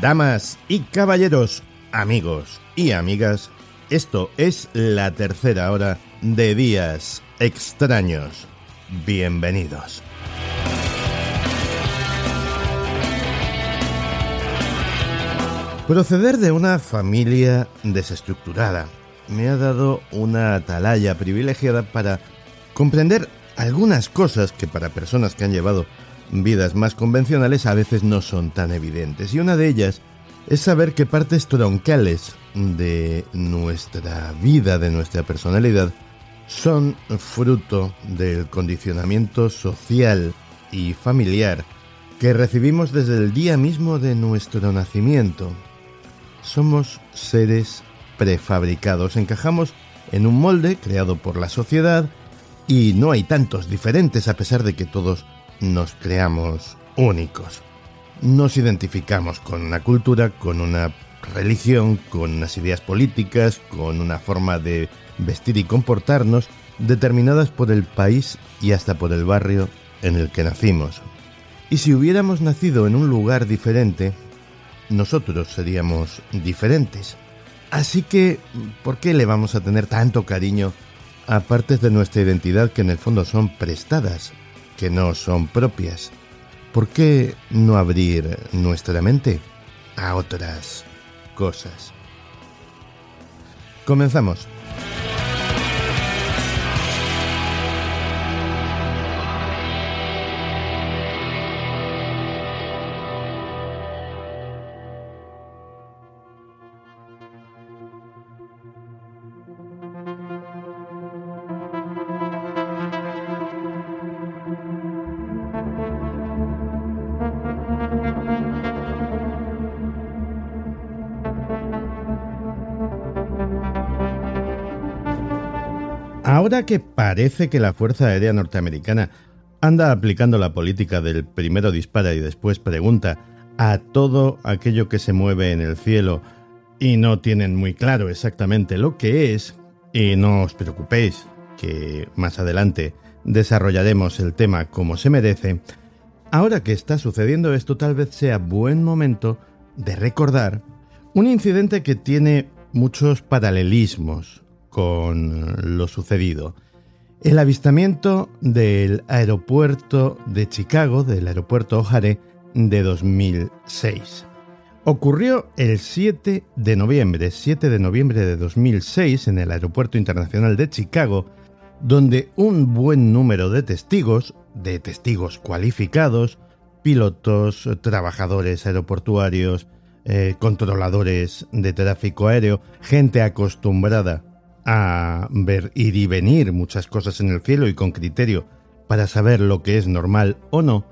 Damas y caballeros, amigos y amigas, esto es la tercera hora de Días Extraños. Bienvenidos. Proceder de una familia desestructurada me ha dado una atalaya privilegiada para comprender algunas cosas que para personas que han llevado vidas más convencionales a veces no son tan evidentes. Y una de ellas es saber que partes troncales de nuestra vida, de nuestra personalidad, son fruto del condicionamiento social y familiar que recibimos desde el día mismo de nuestro nacimiento. Somos seres prefabricados, encajamos en un molde creado por la sociedad y no hay tantos diferentes a pesar de que todos nos creamos únicos. Nos identificamos con una cultura, con una religión, con unas ideas políticas, con una forma de vestir y comportarnos determinadas por el país y hasta por el barrio en el que nacimos. Y si hubiéramos nacido en un lugar diferente, nosotros seríamos diferentes. Así que, ¿por qué le vamos a tener tanto cariño a partes de nuestra identidad que en el fondo son prestadas que no son propias. ¿Por qué no abrir nuestra mente a otras cosas? Comenzamos. Ahora que parece que la Fuerza Aérea Norteamericana anda aplicando la política del primero dispara y después pregunta a todo aquello que se mueve en el cielo y no tienen muy claro exactamente lo que es, y no os preocupéis, que más adelante desarrollaremos el tema como se merece, ahora que está sucediendo esto tal vez sea buen momento de recordar un incidente que tiene muchos paralelismos con lo sucedido. El avistamiento del aeropuerto de Chicago, del aeropuerto O'Hare, de 2006. Ocurrió el 7 de noviembre, 7 de noviembre de 2006, en el Aeropuerto Internacional de Chicago, donde un buen número de testigos, de testigos cualificados, pilotos, trabajadores aeroportuarios, eh, controladores de tráfico aéreo, gente acostumbrada a ver y venir muchas cosas en el cielo y con criterio para saber lo que es normal o no,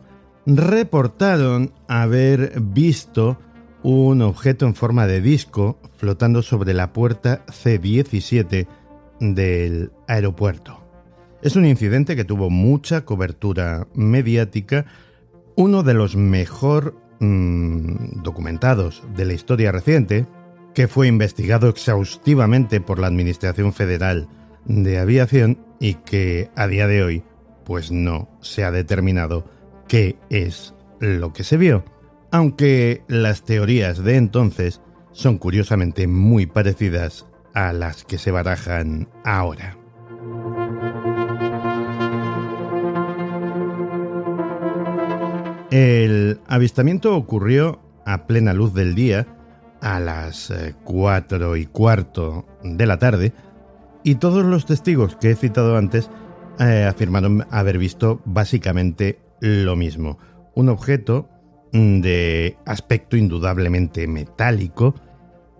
reportaron haber visto un objeto en forma de disco flotando sobre la puerta C-17 del aeropuerto. Es un incidente que tuvo mucha cobertura mediática, uno de los mejor mm, documentados de la historia reciente, que fue investigado exhaustivamente por la Administración Federal de Aviación y que a día de hoy pues no se ha determinado qué es lo que se vio, aunque las teorías de entonces son curiosamente muy parecidas a las que se barajan ahora. El avistamiento ocurrió a plena luz del día a las eh, cuatro y cuarto de la tarde y todos los testigos que he citado antes eh, afirmaron haber visto básicamente lo mismo. Un objeto de aspecto indudablemente metálico,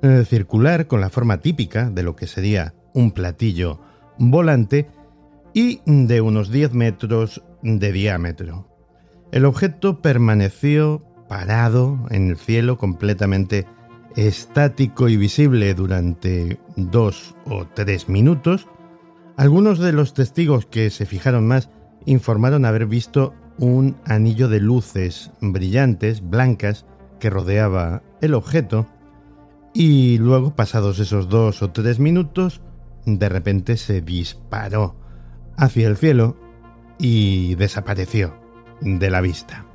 eh, circular con la forma típica de lo que sería un platillo volante y de unos 10 metros de diámetro. El objeto permaneció parado en el cielo completamente estático y visible durante dos o tres minutos, algunos de los testigos que se fijaron más informaron haber visto un anillo de luces brillantes, blancas, que rodeaba el objeto, y luego, pasados esos dos o tres minutos, de repente se disparó hacia el cielo y desapareció de la vista.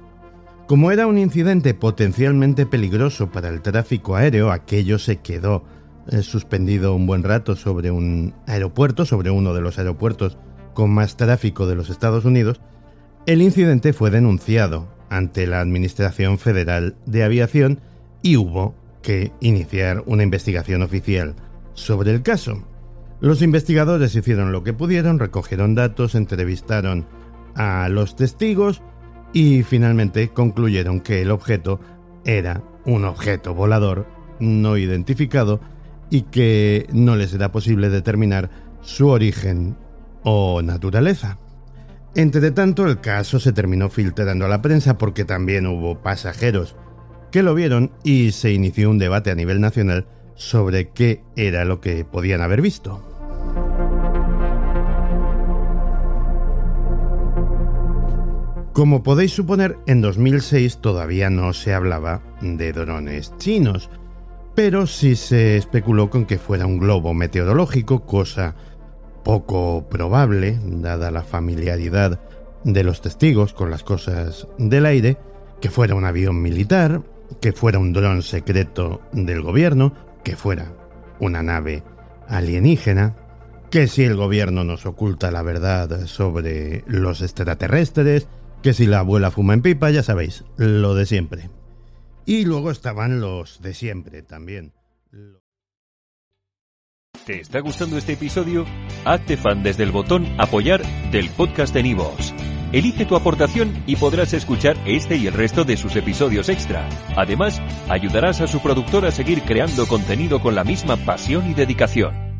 Como era un incidente potencialmente peligroso para el tráfico aéreo, aquello se quedó eh, suspendido un buen rato sobre un aeropuerto, sobre uno de los aeropuertos con más tráfico de los Estados Unidos, el incidente fue denunciado ante la Administración Federal de Aviación y hubo que iniciar una investigación oficial sobre el caso. Los investigadores hicieron lo que pudieron, recogieron datos, entrevistaron a los testigos y finalmente concluyeron que el objeto era un objeto volador no identificado y que no les era posible determinar su origen o naturaleza. Entre tanto, el caso se terminó filtrando a la prensa porque también hubo pasajeros que lo vieron y se inició un debate a nivel nacional sobre qué era lo que podían haber visto. Como podéis suponer, en 2006 todavía no se hablaba de drones chinos, pero sí se especuló con que fuera un globo meteorológico, cosa poco probable, dada la familiaridad de los testigos con las cosas del aire, que fuera un avión militar, que fuera un dron secreto del gobierno, que fuera una nave alienígena, que si el gobierno nos oculta la verdad sobre los extraterrestres, que si la abuela fuma en pipa, ya sabéis, lo de siempre. Y luego estaban los de siempre también. ¿Te está gustando este episodio? Hazte fan desde el botón apoyar del podcast de Nivos. Elige tu aportación y podrás escuchar este y el resto de sus episodios extra. Además, ayudarás a su productor a seguir creando contenido con la misma pasión y dedicación.